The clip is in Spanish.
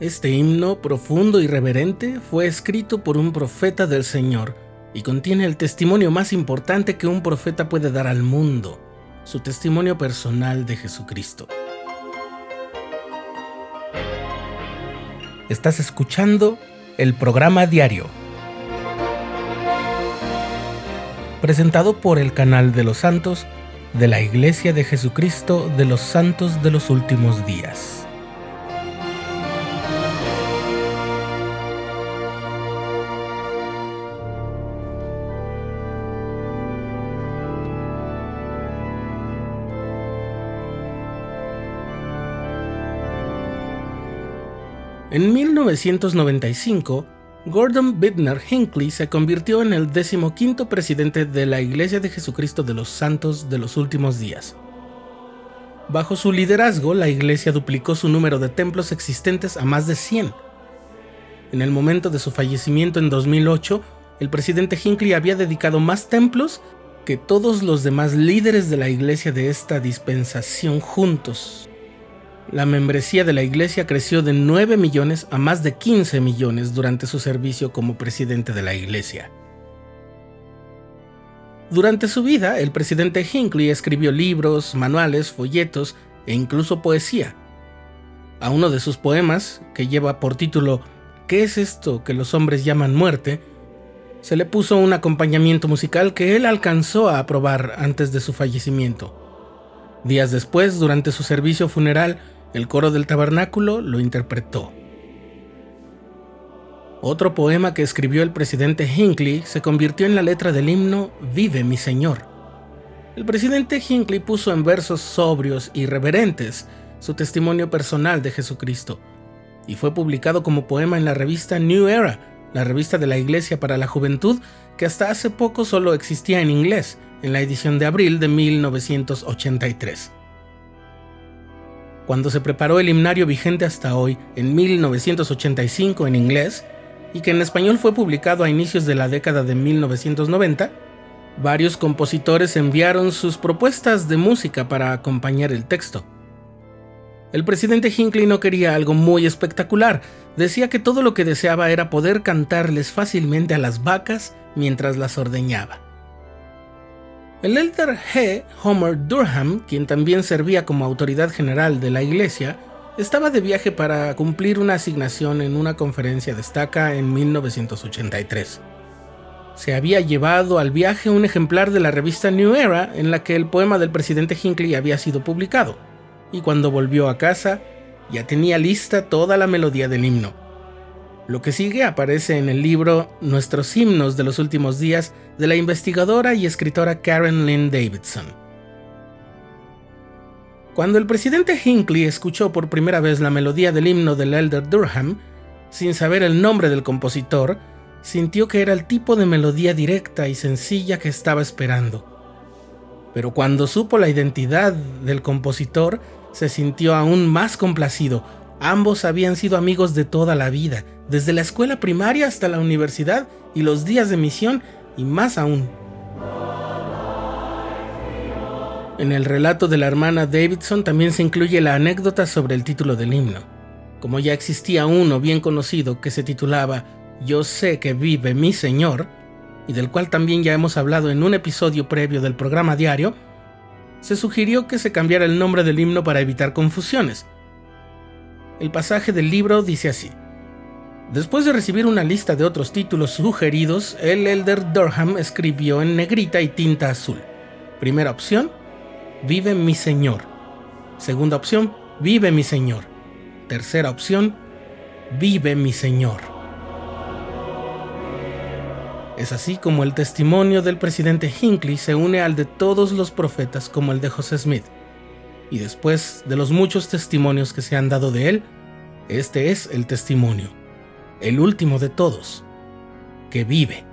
Este himno profundo y reverente fue escrito por un profeta del Señor y contiene el testimonio más importante que un profeta puede dar al mundo, su testimonio personal de Jesucristo. Estás escuchando el programa diario, presentado por el canal de los santos de la Iglesia de Jesucristo de los Santos de los Últimos Días. En 1995, Gordon Bittner Hinckley se convirtió en el decimoquinto presidente de la Iglesia de Jesucristo de los Santos de los Últimos Días. Bajo su liderazgo, la iglesia duplicó su número de templos existentes a más de 100. En el momento de su fallecimiento en 2008, el presidente Hinckley había dedicado más templos que todos los demás líderes de la iglesia de esta dispensación juntos. La membresía de la iglesia creció de 9 millones a más de 15 millones durante su servicio como presidente de la iglesia. Durante su vida, el presidente Hinckley escribió libros, manuales, folletos e incluso poesía. A uno de sus poemas, que lleva por título ¿Qué es esto que los hombres llaman muerte?, se le puso un acompañamiento musical que él alcanzó a aprobar antes de su fallecimiento. Días después, durante su servicio funeral, el coro del tabernáculo lo interpretó. Otro poema que escribió el presidente Hinckley se convirtió en la letra del himno Vive mi Señor. El presidente Hinckley puso en versos sobrios y reverentes su testimonio personal de Jesucristo y fue publicado como poema en la revista New Era, la revista de la Iglesia para la Juventud que hasta hace poco solo existía en inglés, en la edición de abril de 1983 cuando se preparó el himnario vigente hasta hoy, en 1985 en inglés, y que en español fue publicado a inicios de la década de 1990, varios compositores enviaron sus propuestas de música para acompañar el texto. El presidente Hinckley no quería algo muy espectacular, decía que todo lo que deseaba era poder cantarles fácilmente a las vacas mientras las ordeñaba. El elder G. Homer Durham, quien también servía como autoridad general de la iglesia, estaba de viaje para cumplir una asignación en una conferencia de estaca en 1983. Se había llevado al viaje un ejemplar de la revista New Era en la que el poema del presidente Hinckley había sido publicado, y cuando volvió a casa ya tenía lista toda la melodía del himno. Lo que sigue aparece en el libro Nuestros himnos de los últimos días de la investigadora y escritora Karen Lynn Davidson. Cuando el presidente Hinckley escuchó por primera vez la melodía del himno del Elder Durham, sin saber el nombre del compositor, sintió que era el tipo de melodía directa y sencilla que estaba esperando. Pero cuando supo la identidad del compositor, se sintió aún más complacido. Ambos habían sido amigos de toda la vida, desde la escuela primaria hasta la universidad y los días de misión y más aún. En el relato de la hermana Davidson también se incluye la anécdota sobre el título del himno. Como ya existía uno bien conocido que se titulaba Yo sé que vive mi Señor, y del cual también ya hemos hablado en un episodio previo del programa diario, se sugirió que se cambiara el nombre del himno para evitar confusiones. El pasaje del libro dice así, Después de recibir una lista de otros títulos sugeridos, el Elder Durham escribió en negrita y tinta azul. Primera opción, Vive mi Señor. Segunda opción, Vive mi Señor. Tercera opción, Vive mi Señor. Es así como el testimonio del presidente Hinckley se une al de todos los profetas como el de José Smith. Y después de los muchos testimonios que se han dado de él, este es el testimonio el último de todos, que vive.